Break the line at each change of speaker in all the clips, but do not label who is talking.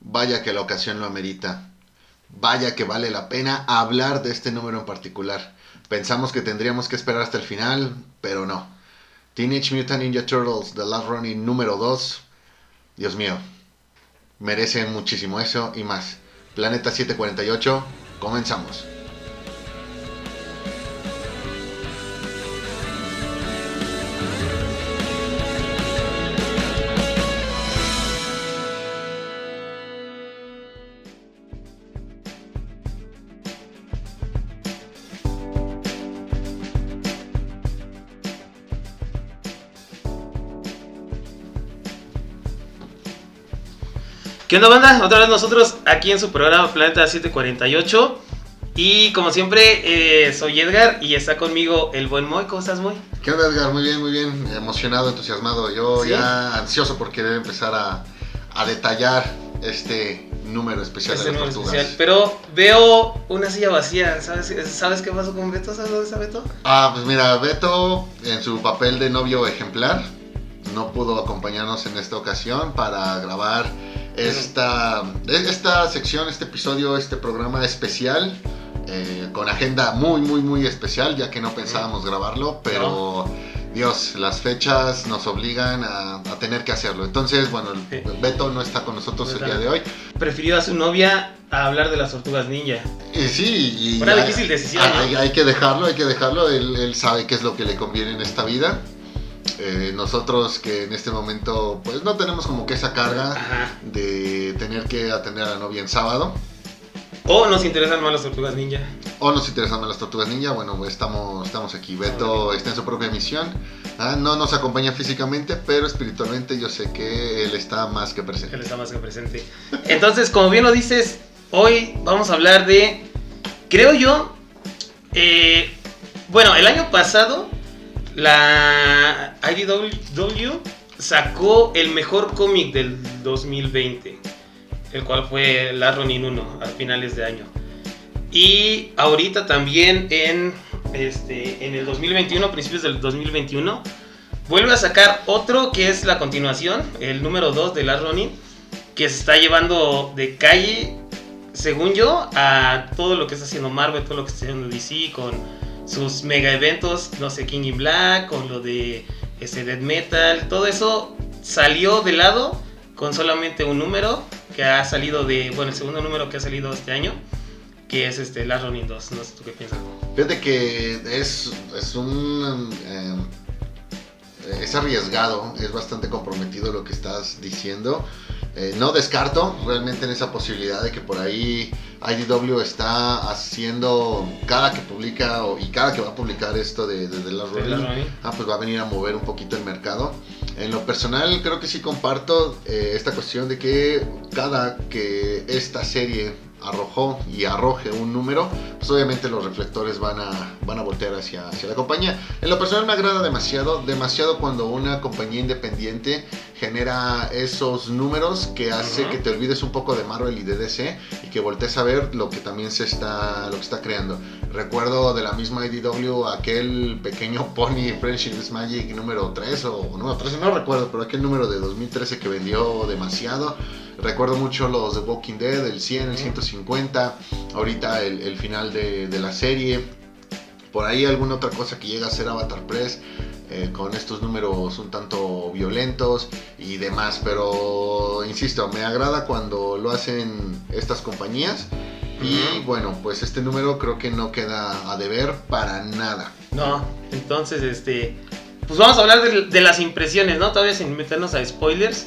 vaya que la ocasión lo amerita. Vaya que vale la pena hablar de este número en particular. Pensamos que tendríamos que esperar hasta el final, pero no. Teenage Mutant Ninja Turtles The Last Running número 2. Dios mío, merecen muchísimo eso y más. Planeta 748, comenzamos.
¿Qué onda, banda? Otra vez nosotros aquí en su programa Planeta 748. Y como siempre, eh, soy Edgar y está conmigo el buen Moy. ¿Cómo estás, Moy?
¿Qué onda, Edgar? Muy bien, muy bien. Emocionado, entusiasmado. Yo
¿Sí?
ya ansioso por querer empezar a, a detallar este número especial
Este
de las
número especial. Pero veo una silla vacía. ¿Sabes, ¿Sabes qué pasó con Beto? ¿Sabes dónde está Beto?
Ah, pues mira, Beto en su papel de novio ejemplar no pudo acompañarnos en esta ocasión para grabar esta, esta sección, este episodio, este programa especial. eh, con agenda muy, muy, muy especial, ya que no pensábamos grabarlo, pero Dios, las fechas nos obligan a, a tener que hacerlo. Entonces, bueno, el-. Beto no está con nosotros el día de hoy.
Prefirió a su novia a hablar de las tortugas ninja.
Y sí, y
Una
hay-
difícil decisión,
Hay,
¿no?
hay que dejarlo, hay que dejarlo. Él, él sabe qué es lo que le conviene en esta vida. Eh, nosotros que en este momento pues no tenemos como que esa carga
Ajá.
de tener que atender a la novia en sábado.
O nos interesan más las tortugas ninja.
O nos interesan más las tortugas ninja, bueno, pues, estamos, estamos aquí. Beto está en su propia misión. Ah, No nos acompaña físicamente, pero espiritualmente yo sé que él está más que
Él
presente.
está más que presente. Entonces, como bien lo dices, hoy vamos a hablar de, creo yo, eh, bueno, el año pasado la IDW sacó el mejor cómic del 2020, el cual fue La Ronin 1 a finales de año. Y ahorita también en, este, en el 2021, principios del 2021, vuelve a sacar otro que es la continuación, el número 2 de La Ronin, que se está llevando de calle, según yo, a todo lo que está haciendo Marvel, todo lo que está haciendo DC con sus mega eventos, no sé, King in Black, con lo de este, Death Metal, todo eso salió de lado con solamente un número que ha salido de, bueno, el segundo número que ha salido este año, que es este Last Ronin 2, no sé tú qué piensas.
Fíjate que es, es un... eh, es arriesgado, es bastante comprometido lo que estás diciendo. Eh, no descarto realmente en esa posibilidad de que por ahí IDW está haciendo cada que publica o, y cada que va a publicar esto de, Ronin,
Ronin.
ah, pues va a venir a mover un poquito el mercado. En lo personal creo que sí comparto eh, esta cuestión de que cada que esta serie arrojó y arroje un número, pues obviamente los reflectores van a, van a voltear hacia, hacia la compañía. En lo personal me agrada demasiado, demasiado cuando una compañía independiente genera esos números que hace que te olvides un poco de Marvel y de DC y que voltees a ver lo que también se está, lo que está creando. Recuerdo de la misma IDW aquel pequeño Pony Friendship is Magic número 3 o número 13, no recuerdo, pero aquel número de 2013 que vendió demasiado. Recuerdo mucho los de Walking Dead, el 100, el 150, ahorita el, el final de, de la serie. Por ahí alguna otra cosa que llega a ser Avatar Press eh, con estos números un tanto violentos y demás. Pero insisto, me agrada cuando lo hacen estas compañías. Y bueno, pues este número creo que no queda a deber para nada.
No, entonces, este. Pues vamos a hablar de, de las impresiones, ¿no? Todavía sin meternos a spoilers.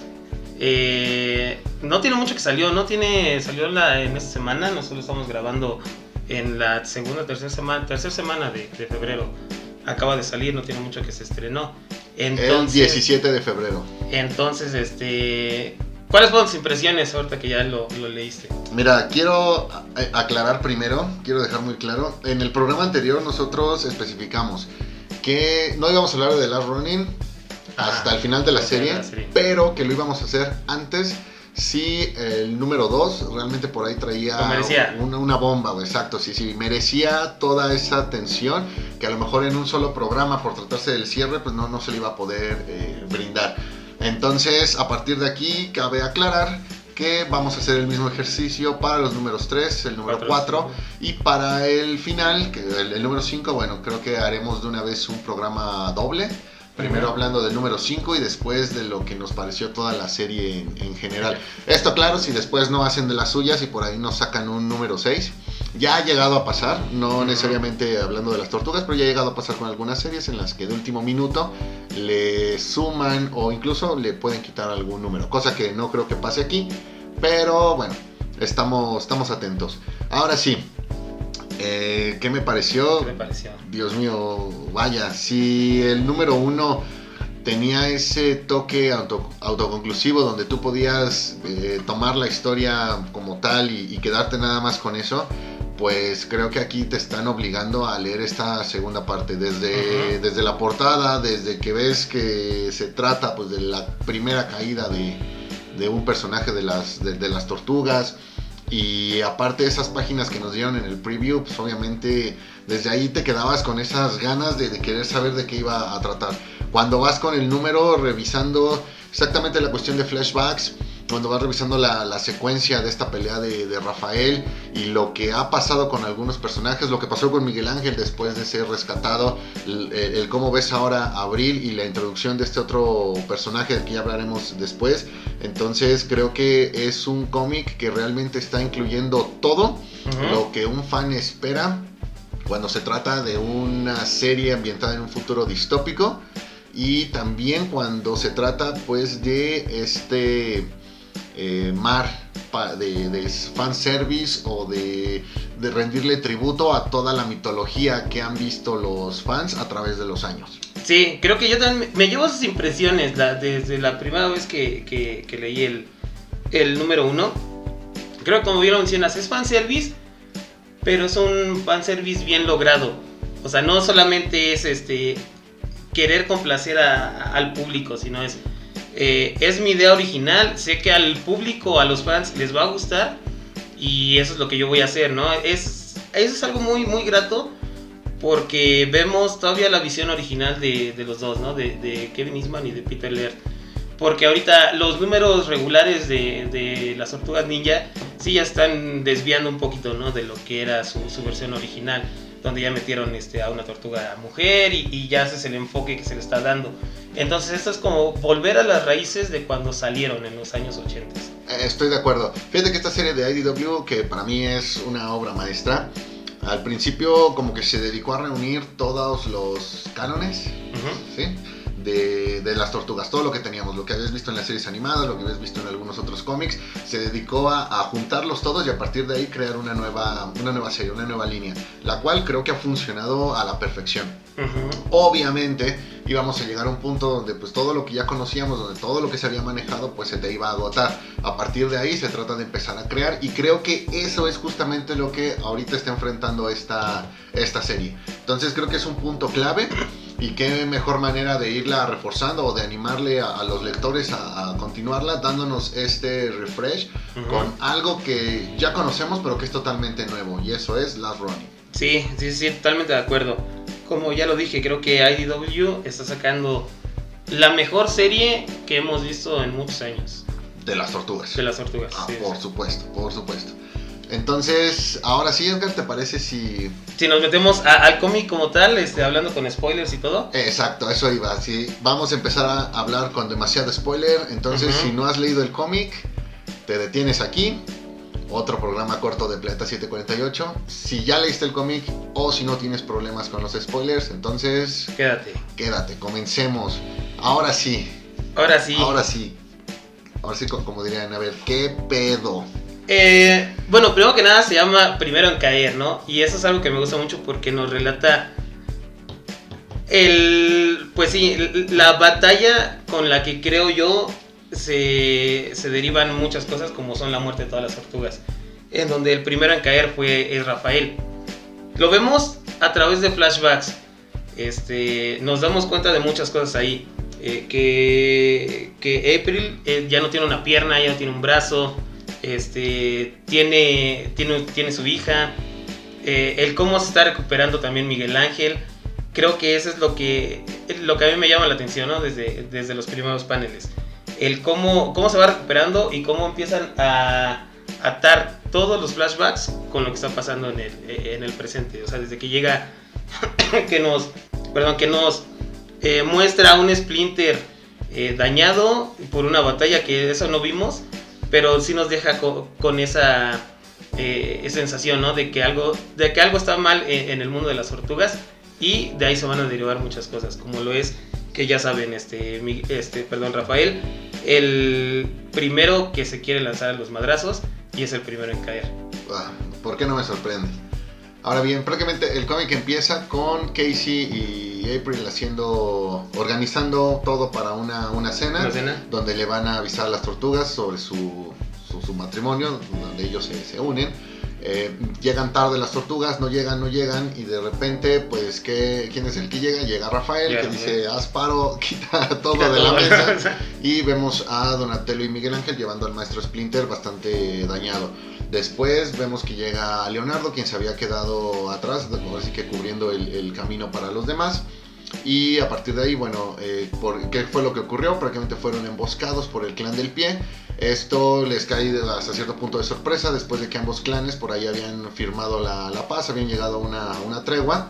Eh, no tiene mucho que salió, no tiene. Salió la, en esta semana, nosotros estamos grabando en la segunda, tercera semana, tercera semana de, de febrero. Acaba de salir, no tiene mucho que se estrenó. Entonces,
el 17 de febrero.
entonces, este. ¿Cuáles fueron tus impresiones ahorita que ya lo, lo leíste?
Mira, quiero aclarar primero, quiero dejar muy claro, en el programa anterior nosotros especificamos que no íbamos a hablar de The Last Running hasta
Ah,
el final de la serie,
de la serie.
pero que lo íbamos a hacer antes si el número 2 realmente por ahí traía una, una bomba, exacto, sí, sí, merecía toda esa atención que a lo mejor en un solo programa por tratarse del cierre pues no, no se le iba a poder eh, brindar. Entonces, a partir de aquí, cabe aclarar que vamos a hacer el mismo ejercicio para los números 3, el número
Cuatro,
4 y para el final, que el, el número 5, bueno, creo que haremos de una vez un programa doble. Primero hablando del número 5 y después de lo que nos pareció toda la serie en, en general. Esto claro, si después no hacen de las suyas y por ahí nos sacan un número 6. Ya ha llegado a pasar, no necesariamente hablando de las tortugas, pero ya ha llegado a pasar con algunas series en las que de último minuto le suman o incluso le pueden quitar algún número, cosa que no creo que pase aquí, pero bueno, estamos, estamos atentos. Ahora sí, eh, ¿qué me pareció?
¿Qué te pareció?
Dios mío, vaya, si el número uno tenía ese toque auto- autoconclusivo donde tú podías eh, tomar la historia como tal y, y quedarte nada más con eso, pues creo que aquí te están obligando a leer esta segunda parte, desde,
Ujú.
desde la portada, desde que ves que se trata pues de la primera caída de, de un personaje de las, de, de las tortugas. Y aparte esas páginas que nos dieron en el preview, pues obviamente desde ahí te quedabas con esas ganas de, de querer saber de qué iba a tratar. Cuando vas con el número revisando exactamente la cuestión de flashbacks, cuando vas revisando la, la secuencia de esta pelea de, de Rafael y lo que ha pasado con algunos personajes, lo que pasó con Miguel Ángel después de ser rescatado, el, el- el cómo ves ahora a Abril y la introducción de este otro personaje del que ya hablaremos después. Entonces creo que es un cómic que realmente está incluyendo todo lo que un fan espera cuando se trata de una serie ambientada en un futuro distópico y también cuando se trata pues de este eh, mar de, fanservice o de, rendirle tributo a toda la mitología que han visto los fans a través de los años.
Sí, creo que yo también me, llevo sus impresiones desde la primera vez que, leí el, número uno. Creo que como bien lo mencionas, es fanservice, pero es un fanservice bien logrado. O sea, no solamente es este querer complacer al público, sino es eh, es mi idea original, sé que al público, a los fans les va a gustar y eso es lo que yo voy a hacer, ¿no? Es, eso es algo muy, muy grato porque vemos todavía la visión original de, de los dos, ¿no? De, Kevin Eastman y de Peter Laird. Porque ahorita los números regulares de, de las tortugas ninja sí ya están desviando un poquito, ¿no? De lo que era su, su versión original, donde ya metieron este, a una tortuga mujer y, y ya ese es el enfoque que se le está dando. Entonces esto es como volver a las raíces de cuando salieron en los años 80.
Eh, Estoy de acuerdo. Fíjate que esta serie de IDW, que para mí es una obra maestra, al principio como que se dedicó a reunir todos los cánones. ¿sí? De, de las tortugas, todo lo que teníamos, lo que habías visto en las series animadas, lo que habías visto en algunos otros cómics, se dedicó a, a juntarlos todos y a partir de ahí crear una nueva, una nueva serie, una nueva línea, la cual creo que ha funcionado a la perfección.
Ujú.
Obviamente íbamos a llegar a un punto donde pues todo lo que ya conocíamos, donde todo lo que se había manejado pues se te iba a agotar. A partir de ahí se trata de empezar a crear y creo que eso es justamente lo que ahorita está enfrentando esta, esta serie. Entonces creo que es un punto clave y qué mejor manera de irla reforzando o de animarle a, a los lectores a, a continuarla dándonos este refresh con algo que ya conocemos pero que es totalmente nuevo y eso es Last Running.
Sí, sí, sí, totalmente de acuerdo. Como ya lo dije, creo que IDW está sacando la mejor serie que hemos visto en muchos años
De las tortugas.
de las tortugas.
Ah,
sí,
por
sí.
supuesto, por supuesto. Entonces, ahora sí, Edgar, ¿te parece si...
Si nos metemos a- al cómic como tal, este, hablando con spoilers y todo.
Exacto, eso iba. Si vamos a empezar a hablar con demasiado spoiler, entonces si no has leído el cómic, te detienes aquí. Otro programa corto de Planeta 748. Si ya leíste el cómic o si no tienes problemas con los spoilers, entonces
Quédate.
quédate, comencemos. Ahora sí,
Ahora sí.
ahora sí. Ahora sí, co- como dirían, a ver, ¿qué pedo?
Eh, bueno, primero que nada se llama Primero en Caer, ¿no? Y eso es algo que me gusta mucho porque nos relata el, pues sí, la batalla con la que creo yo se, se derivan muchas cosas como son la muerte de todas las tortugas. En donde el primero en caer fue es Rafael. Lo vemos a través de flashbacks. Este, nos damos cuenta de muchas cosas ahí. Eh, que, que April eh, ya no tiene una pierna, ya no tiene un brazo. Este, tiene, tiene, tiene su hija. Eh, el cómo se está recuperando también Miguel Ángel. Creo que eso es lo que, lo que a mí me llama la atención desde, desde los primeros paneles. el cómo, cómo se va recuperando y cómo empiezan a atar todos los flashbacks con lo que está pasando en el, en el presente. O sea, desde que llega, que nos, perdón, que nos eh, muestra un Splinter eh, dañado por una batalla que eso no vimos, pero sí nos deja con, esa eh, sensación, ¿no? De que algo, de que algo está mal en, el mundo de las tortugas y de ahí se van a derivar muchas cosas, como lo es que ya saben, este, este, perdón, Rafael, el primero que se quiere lanzar a los madrazos y es el primero en caer.
Ah, ¿Por qué no me sorprende? Ahora bien, prácticamente el cómic empieza con Casey y April haciendo, organizando todo para una, una, cena, donde le van a avisar a las tortugas sobre su, su, matrimonio, donde ellos se, se unen. Eh, llegan tarde las tortugas, no llegan, no llegan, y de repente, pues, ¿qué, ¿quién es el que llega? Llega Rafael, que dice, haz paro, quita todo de la mesa, y vemos a Donatello y Miguel Ángel llevando al maestro Splinter bastante dañado. Después vemos que llega Leonardo, quien se había quedado atrás, así que cubriendo el, camino para los demás. Y a partir de ahí, bueno, eh, ¿qué fue lo que ocurrió? Prácticamente fueron emboscados por el clan del pie esto les cae hasta cierto punto de sorpresa después de que ambos clanes por ahí habían firmado la, paz, habían llegado a una, tregua,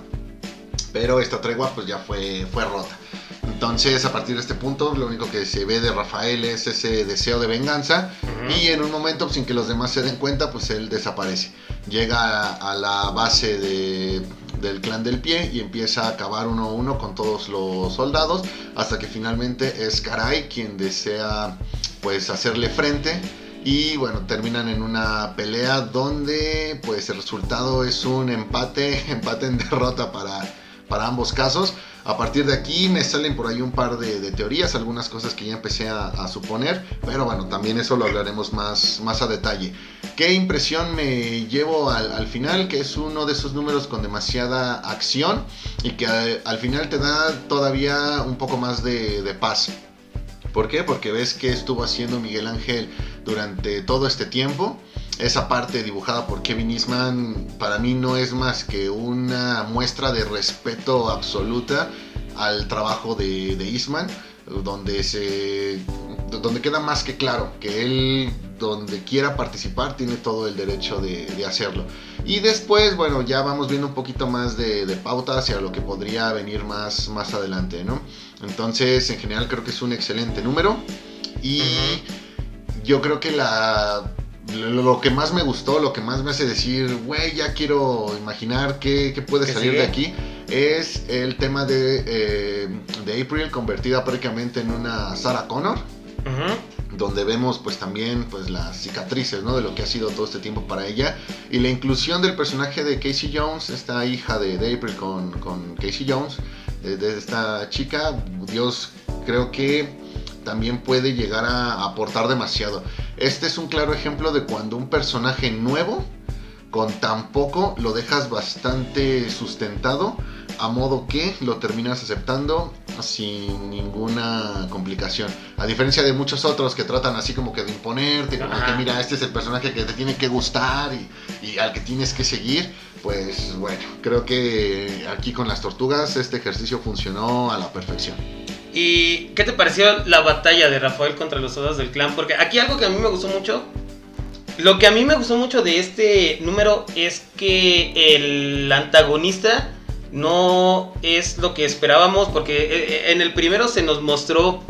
pero esta tregua pues ya fue rota. Entonces, a partir de este punto, lo único que se ve de Rafael es ese deseo de venganza. Y en un momento, sin que los demás se den cuenta, pues él desaparece. Llega a, la base del clan del pie y empieza a acabar uno a uno con todos los soldados. Hasta que finalmente es Karai quien desea pues hacerle frente y bueno, terminan en una pelea donde pues el resultado es un empate, empate en derrota para, para ambos casos. A partir de aquí me salen por ahí un par de, teorías, algunas cosas que ya empecé a, suponer, pero bueno, también eso lo hablaremos más, más a detalle. ¿Qué impresión me llevo al, final? Que es uno de esos números con demasiada acción y que eh, al, final te da todavía un poco más de, de paz. ¿Por qué? Porque ves que estuvo haciendo Miguel Ángel durante todo este tiempo. Esa parte dibujada por Kevin Eastman para mí no es más que una muestra de respeto absoluta al trabajo de, de Eastman, donde se donde queda más que claro que él donde quiera participar tiene todo el derecho de, hacerlo. Y después, bueno, ya vamos viendo un poquito más de, pauta hacia lo que podría venir más, más adelante, ¿no? Entonces, en general creo que es un excelente número. Y yo creo que la lo que más me gustó, lo que más me hace decir, güey, ya quiero imaginar qué, puede salir de aquí, es el tema de, eh, de April convertida prácticamente en una Sarah Connor donde vemos pues también pues las cicatrices ¿no? de lo que ha sido todo este tiempo para ella y la inclusión del personaje de Casey Jones, esta hija de, April con, con, Casey Jones, de, esta chica, Dios creo que también puede llegar a aportar demasiado. Este es un claro ejemplo de cuando un personaje nuevo con tan poco lo dejas bastante sustentado a modo que lo terminas aceptando sin ninguna complicación. A diferencia de muchos otros que tratan así como que de imponerte, como que mira, este es el personaje que te tiene que gustar y, al que tienes que seguir, pues bueno, creo que aquí con las tortugas este ejercicio funcionó a la perfección.
¿Y qué te pareció la batalla de Rafael contra los soldados del clan? Porque aquí algo que a mí me gustó mucho lo que a mí me gustó mucho de este número es que el antagonista no es lo que esperábamos, porque eh, eh, en el primero se nos mostró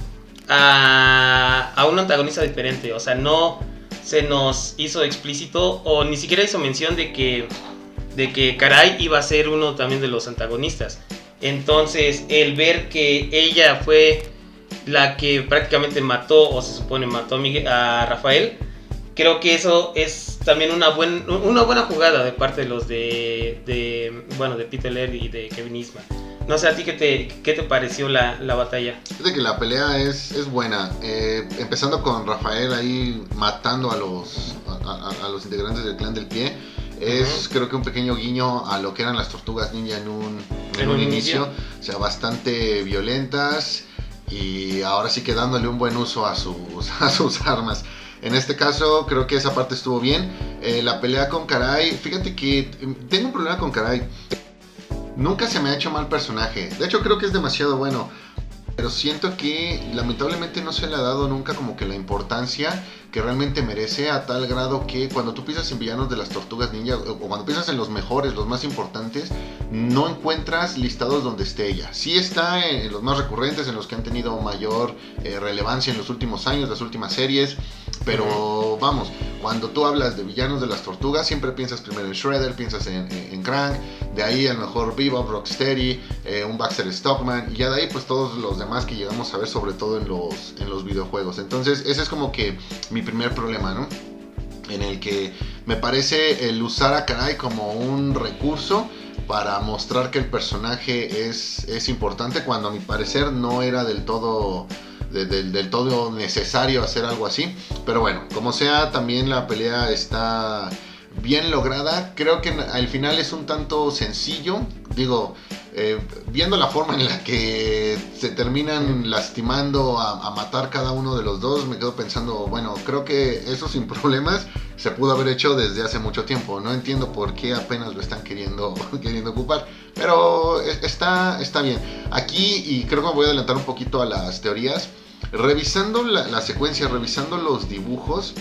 a, a un antagonista diferente, o sea, no se nos hizo explícito o ni siquiera hizo mención de que, de que Karai iba a ser uno también de los antagonistas. Entonces, el ver que ella fue la que prácticamente mató, o se supone mató a, a Rafael, creo que eso es también una, buen, una buena jugada de parte de los de, bueno, de Peter Laird y de Kevin Eastman. No sé, ¿a ti qué te, qué te pareció la, la batalla?
Fíjate que la pelea es, es buena. Eh, empezando con Rafael ahí matando a los, a, los integrantes del clan del pie. Es creo que un pequeño guiño a lo que eran las tortugas ninja en un, en, un, inicio. O sea, bastante violentas y ahora sí que dándole un buen uso a sus, a sus armas. En este caso creo que esa parte estuvo bien. Eh, la pelea con Karai, fíjate que em, tengo un problema con Karai. Nunca se me ha hecho mal personaje. De hecho creo que es demasiado bueno. pero siento que lamentablemente no se le ha dado nunca como que la importancia que realmente merece a tal grado que cuando tú piensas en villanos de las tortugas ninja o cuando piensas en los mejores, los más importantes, no encuentras listados donde esté ella. Sí está en, los más recurrentes, en los que han tenido mayor eh, relevancia en los últimos años, las últimas series, pero vamos, cuando tú hablas de villanos de las tortugas, siempre piensas primero en Shredder, piensas en, en, Krang, de ahí a lo mejor Bebop, Rocksteady, eh, un Baxter Stockman, y ya de ahí pues todos los demás que llegamos a ver sobre todo en los, en los videojuegos. Entonces ese es como que mi primer problema, ¿no? En el que me parece el usar a Karai como un recurso para mostrar que el personaje es, es importante cuando a mi parecer no era del todo del todo necesario hacer algo así. Pero bueno, como sea, también la pelea está bien lograda. Creo que al final es un tanto sencillo. Digo, eh, viendo la forma en la que se terminan lastimando a, matar cada uno de los dos, me quedo pensando, bueno, creo que eso sin problemas se pudo haber hecho desde hace mucho tiempo. No entiendo por qué apenas lo están queriendo, queriendo ocupar, pero e, está, está bien. Aquí, y creo que me voy a adelantar un poquito a las teorías, revisando la, la secuencia, revisando los dibujos,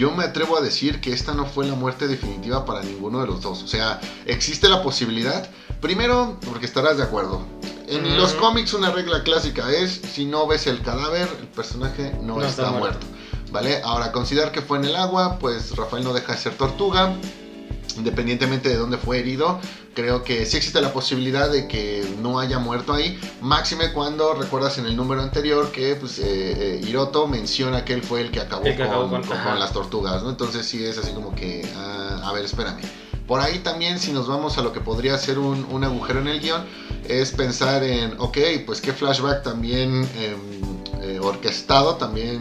yo me atrevo a decir que esta no fue la muerte definitiva para ninguno de los dos. O sea, existe la posibilidad, primero, porque estarás de acuerdo. En los cómics una regla clásica es, si no ves el cadáver, el personaje no, está, muerto. ¿Vale? Ahora, considerar que fue en el agua, pues Rafael no deja de ser tortuga independientemente de dónde fue herido, creo que sí existe la posibilidad de que no haya muerto ahí. Máxime cuando recuerdas en el número anterior que pues, eh, eh, Hiroto menciona que él fue el que acabó, con, las tortugas, ¿no? Entonces sí es así como que, ah, a ver, espérame. Por ahí también, si nos vamos a lo que podría ser un, agujero en el guion, es pensar en, ok, pues qué flashback también em, eh, orquestado, también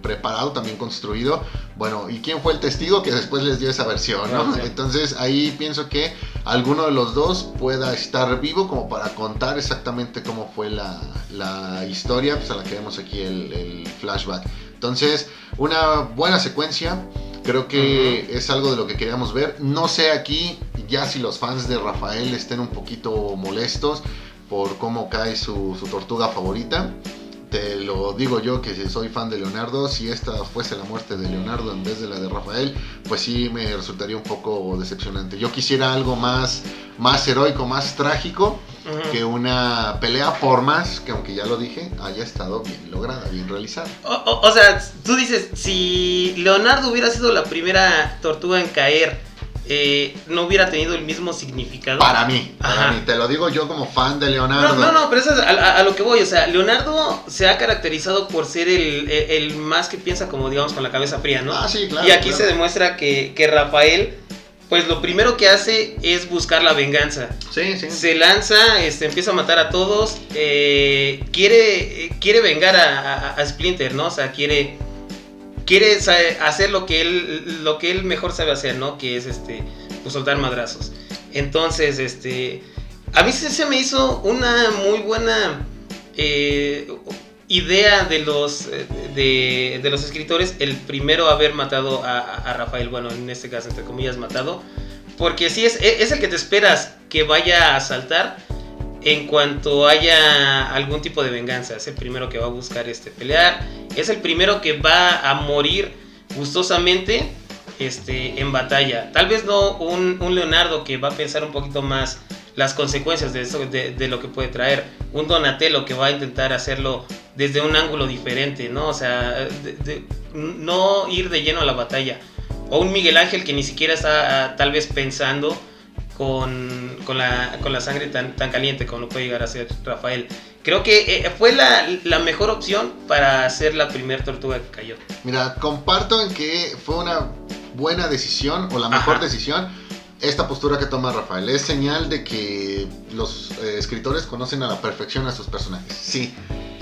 preparado, también construido. Bueno, ¿y quién fue el testigo que después les dio esa versión? ¿no? Entonces ahí pienso que alguno de los dos pueda estar vivo como para contar exactamente cómo fue la, historia, pues a la que vemos aquí el, flashback. Entonces, una buena secuencia. Creo que es algo de lo que queríamos ver. No sé aquí ya si los fans de Rafael estén un poquito molestos por cómo cae su, su tortuga favorita te lo digo yo que soy fan de Leonardo, si esta fuese la muerte de Leonardo en vez de la de Rafael, pues sí me resultaría un poco decepcionante. Yo quisiera algo más, más heroico, más trágico, que una pelea por más, que aunque ya lo dije, haya estado bien lograda, bien realizada.
o sea, tú dices, si Leonardo hubiera sido la primera tortuga en caer, eh, no hubiera tenido el mismo significado.
Para mí, para mí, te lo digo yo como fan de Leonardo.
No, no, pero eso es a, lo que voy, o sea, Leonardo se ha caracterizado por ser el, más que piensa como, digamos, con la cabeza fría, ¿no?
Ah, sí, claro.
Y aquí se demuestra que, Rafael, pues lo primero que hace es buscar la venganza.
Sí, sí.
Se lanza, este, empieza a matar a todos, eh, quiere, quiere vengar a Splinter, ¿no? O sea, quiere quiere hacer lo que él lo que él mejor sabe hacer, ¿no? Que es este pues soltar madrazos. Entonces, este a mí se, me hizo una muy buena eh, idea de los de, los escritores el primero haber matado a, Rafael, bueno, en este caso entre comillas matado, porque si es es el que te esperas que vaya a saltar en cuanto haya algún tipo de venganza. Es el primero que va a buscar este, pelear. Es el primero que va a morir gustosamente este, en batalla. Tal vez no un, Leonardo que va a pensar un poquito más las consecuencias de, eso, de, lo que puede traer. Un Donatello que va a intentar hacerlo desde un ángulo diferente, ¿no? O sea, no ir de lleno a la batalla. O un Miguel Ángel que ni siquiera está ah, tal vez pensando con, con, la, con la sangre tan, tan caliente como lo puede llegar a ser Rafael. Creo que eh, fue la, la, mejor opción para ser la primer tortuga que cayó.
Mira, comparto en que fue una buena decisión o la mejor decisión esta postura que toma Rafael. Es señal de que los eh, escritores conocen a la perfección a sus personajes. Sí.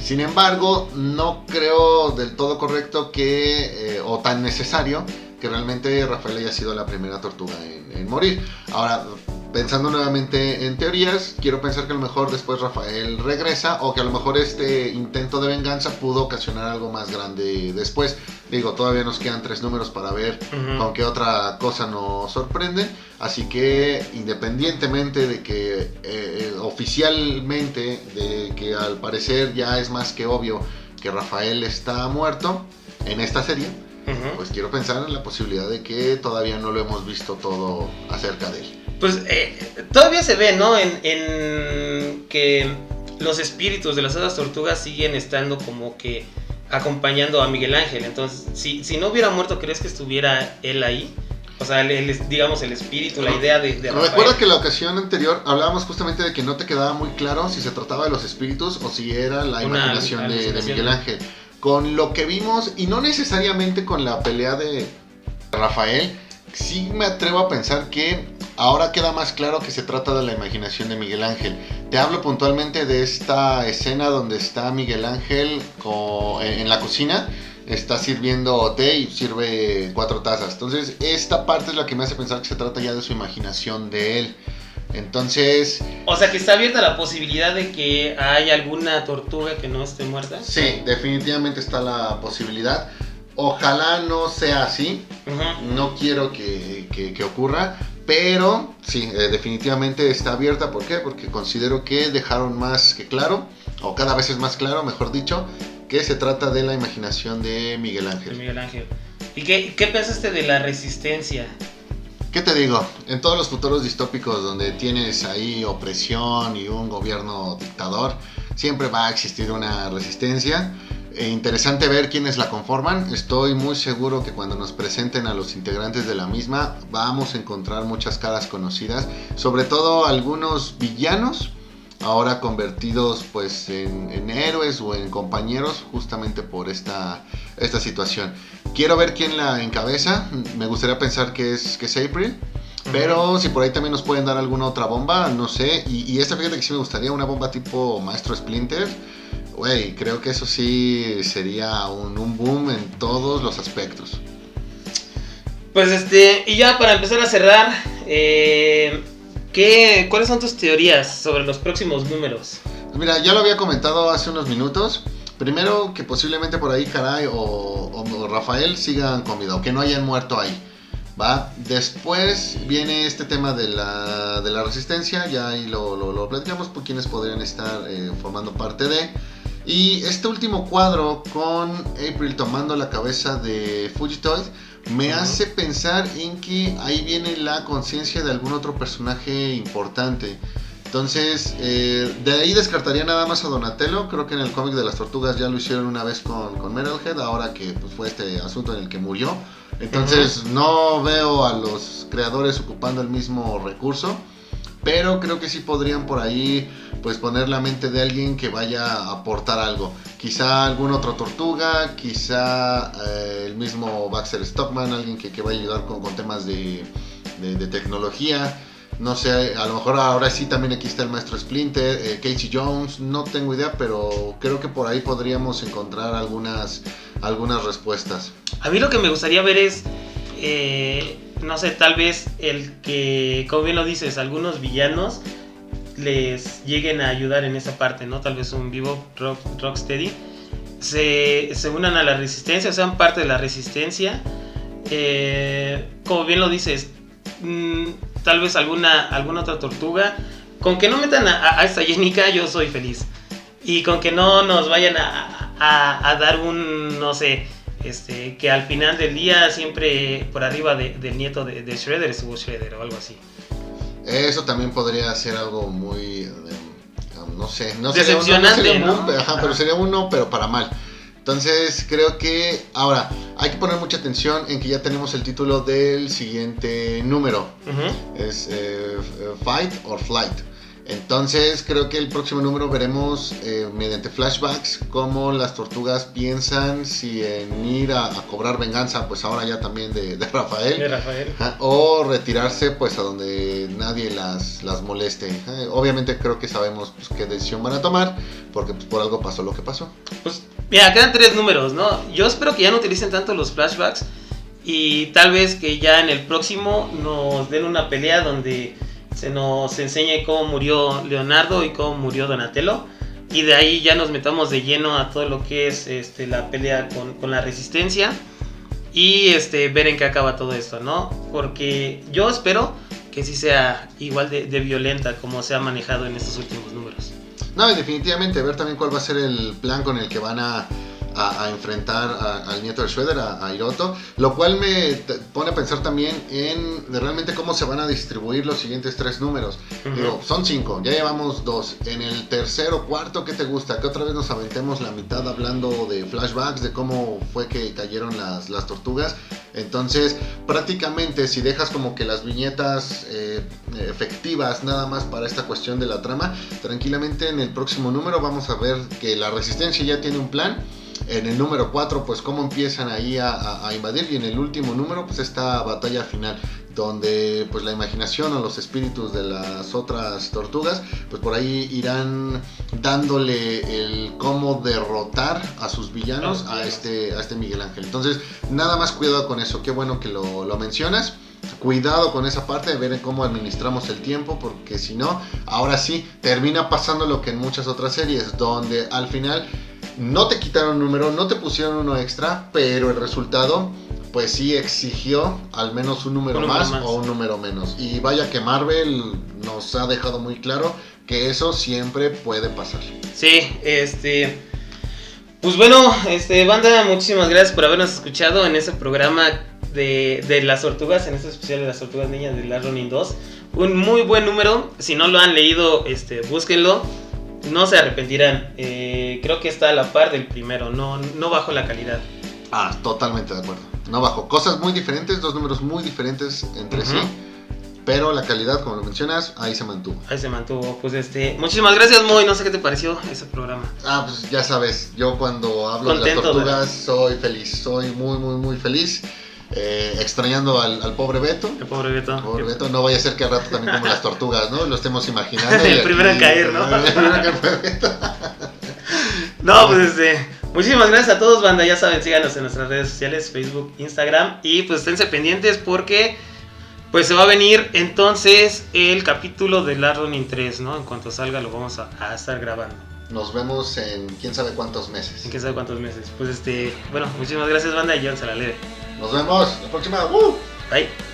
Sin embargo, no creo del todo correcto que, eh, o tan necesario, que realmente Rafael haya sido la primera tortuga en, morir. Ahora, pensando nuevamente en teorías, quiero pensar que a lo mejor después Rafael regresa o que a lo mejor este intento de venganza pudo ocasionar algo más grande después. Digo, todavía nos quedan tres números para ver con qué otra cosa nos sorprende. Así que independientemente de que eh, eh, oficialmente, de que al parecer ya es más que obvio que Rafael está muerto en esta serie, pues quiero pensar en la posibilidad de que todavía no lo hemos visto todo acerca de él.
Pues eh, todavía se ve, ¿no? En, en que los espíritus de las otras tortugas siguen estando como que acompañando a Miguel Ángel. Entonces, si, si no hubiera muerto, ¿crees que estuviera él ahí? O sea, el, digamos, el espíritu, la idea de, de
Recuerda que la ocasión anterior hablábamos justamente de que no te quedaba muy claro si se trataba de los espíritus o si era la imaginación de, de, Miguel Ángel. Con lo que vimos, y no necesariamente con la pelea de Rafael, sí me atrevo a pensar que ahora queda más claro que se trata de la imaginación de Miguel Ángel. Te hablo puntualmente de esta escena donde está Miguel Ángel en la cocina, está sirviendo té y sirve cuatro tazas. Entonces, esta parte es la que me hace pensar que se trata ya de su imaginación de él. Entonces.
O sea que está abierta la posibilidad de que haya alguna tortuga que no esté muerta.
Sí, definitivamente está la posibilidad. Ojalá no sea así. No quiero que, que, ocurra. Pero sí, eh, definitivamente está abierta. ¿Por qué? Porque considero que dejaron más que claro, o cada vez es más claro, mejor dicho, que se trata de la imaginación de Miguel Ángel.
Miguel Ángel. ¿Y qué, qué pensaste de la resistencia?
¿Qué te digo? En todos los futuros distópicos donde tienes ahí opresión y un gobierno dictador, siempre va a existir una resistencia. E interesante ver quiénes la conforman. Estoy muy seguro que cuando nos presenten a los integrantes de la misma vamos a encontrar muchas caras conocidas, sobre todo algunos villanos ahora convertidos pues en, héroes o en compañeros justamente por esta, esta situación. Quiero ver quién la encabeza, me gustaría pensar que es, que es April. Pero si por ahí también nos pueden dar alguna otra bomba, no sé. Y, y esta fíjate que sí me gustaría una bomba tipo Maestro Splinter Güey, creo que eso sí sería un, boom en todos los aspectos.
Pues este, y ya para empezar a cerrar, eh, ¿qué, ¿cuáles son tus teorías sobre los próximos números?
Pues mira, ya lo había comentado hace unos minutos. Primero, que posiblemente por ahí Caray o, Rafael sigan comido, que no hayan muerto ahí. ¿va? Después viene este tema de la, de la resistencia, ya ahí lo, platicamos por quienes podrían estar eh, formando parte de. Y este último cuadro con April tomando la cabeza de Fugitoid me hace pensar en que ahí viene la conciencia de algún otro personaje importante. Entonces, eh, de ahí descartaría nada más a Donatello. Creo que en el cómic de las tortugas ya lo hicieron una vez con, con Metalhead, ahora que pues, fue este asunto en el que murió. Entonces, no veo a los creadores ocupando el mismo recurso. Pero creo que sí podrían por ahí pues poner la mente de alguien que vaya a aportar algo. Quizá algún otro tortuga, quizá eh, el mismo Baxter Stockman, alguien que, que vaya a ayudar con, temas de, tecnología. No sé, a lo mejor ahora sí también aquí está el maestro Splinter, eh, Casey Jones, no tengo idea, pero creo que por ahí podríamos encontrar algunas, algunas respuestas.
A mí lo que me gustaría ver es... Eh no sé, tal vez el que, como bien lo dices, algunos villanos les lleguen a ayudar en esa parte, ¿no? Tal vez un vivo rock, Rocksteady se, se unan a la resistencia, sean parte de la resistencia. Eh, como bien lo dices, mm, tal vez alguna, alguna otra tortuga. Con que no metan a, esta Jenica, yo soy feliz. Y con que no nos vayan a, a dar un, no sé, este, que al final del día siempre por arriba del nieto de, Shredder estuvo Shredder o algo así.
Eso también podría ser algo muy, eh, no sé, no
decepcionante, ¿no?
pero sería uno, pero para mal. Entonces creo que ahora hay que poner mucha atención en que ya tenemos el título del siguiente número. Es eh, Fight or Flight. Entonces creo que el próximo número veremos eh, mediante flashbacks cómo las tortugas piensan si en ir a, cobrar venganza, pues ahora ya también de, Rafael, o retirarse pues a donde nadie las, las moleste. Obviamente creo que sabemos pues, qué decisión van a tomar, porque pues, por algo pasó lo que pasó.
Pues mira, quedan tres números, ¿no? Yo espero que ya no utilicen tanto los flashbacks y tal vez que ya en el próximo nos den una pelea donde se nos enseña cómo murió Leonardo y cómo murió Donatello. Y de ahí ya nos metamos de lleno a todo lo que es este, la pelea con, la resistencia. y este, ver en qué acaba todo esto, ¿no? Porque yo espero que sí sea igual de, violenta como se ha manejado en estos últimos números.
No, definitivamente ver también cuál va a ser el plan con el que van a, a, a enfrentar a- al nieto de Shredder, a, a Hiroto, lo cual me pone a pensar también en de realmente cómo se van a distribuir los siguientes tres números.
Ujú.
Digo, son cinco, ya llevamos dos. En el tercero, cuarto, ¿qué te gusta? Que otra vez nos aventemos la mitad hablando de flashbacks, de cómo fue que cayeron las, las tortugas. Entonces, prácticamente, si dejas como que las viñetas eh, efectivas nada más para esta cuestión de la trama, tranquilamente en el próximo número vamos a ver que la resistencia ya tiene un plan. En el número 4, pues cómo empiezan ahí a, a- a invadir. Y en el último número, pues esta batalla final, donde pues la imaginación o los espíritus de las otras tortugas, pues por ahí irán dándole el cómo derrotar a sus villanos a este, a este Miguel Ángel. Entonces, nada más cuidado con eso. Qué bueno que lo, lo mencionas. Cuidado con esa parte de ver cómo administramos el tiempo, porque si no, ahora sí, termina pasando lo que en muchas otras series, donde al final no te quitaron un número, no te pusieron uno extra, pero el resultado pues sí exigió al menos un número,
Un número
más,
más.
o un número menos. Y vaya que Marvel nos ha dejado muy claro que eso siempre puede pasar.
Sí, este. Pues bueno, este, banda, muchísimas gracias por habernos escuchado en este programa de, de las tortugas, en este especial de las tortugas niñas de Last Running 2. Un muy buen número, si no lo han leído, este, búsquenlo, no se arrepentirán. Eh, creo que está a la par del primero, no, no bajo la calidad.
Ah, totalmente de acuerdo. No bajo. Cosas muy diferentes, dos números muy diferentes entre
Ujú.
sí. Pero la calidad, como lo mencionas, ahí se mantuvo.
Ahí se mantuvo, pues este, muchísimas gracias Moy, no sé qué te pareció ese programa.
Ah, pues ya sabes, yo cuando hablo de
Contento,
las tortugas soy feliz, soy muy, muy, muy feliz. Eh, extrañando al, al pobre Beto.
El pobre Beto.
Pobre Beto, no vaya a ser que al rato también como las tortugas, ¿no? Lo estemos imaginando.
El primero en caer, ¿no?
El primero en caer fue Beto.
No, pues este. Muchísimas gracias a todos, banda. Ya saben, síganos en nuestras redes sociales, Facebook, Instagram. Y pues esténse pendientes porque pues se va a venir entonces el capítulo de la Ronin 3, ¿no? En cuanto salga lo vamos a, a estar grabando.
Nos vemos en quién sabe cuántos meses.
En quién sabe cuántos meses. Pues este. Bueno, muchísimas gracias, banda. Y llévense la leve.
Nos vemos la próxima. ¡Uh!
Bye.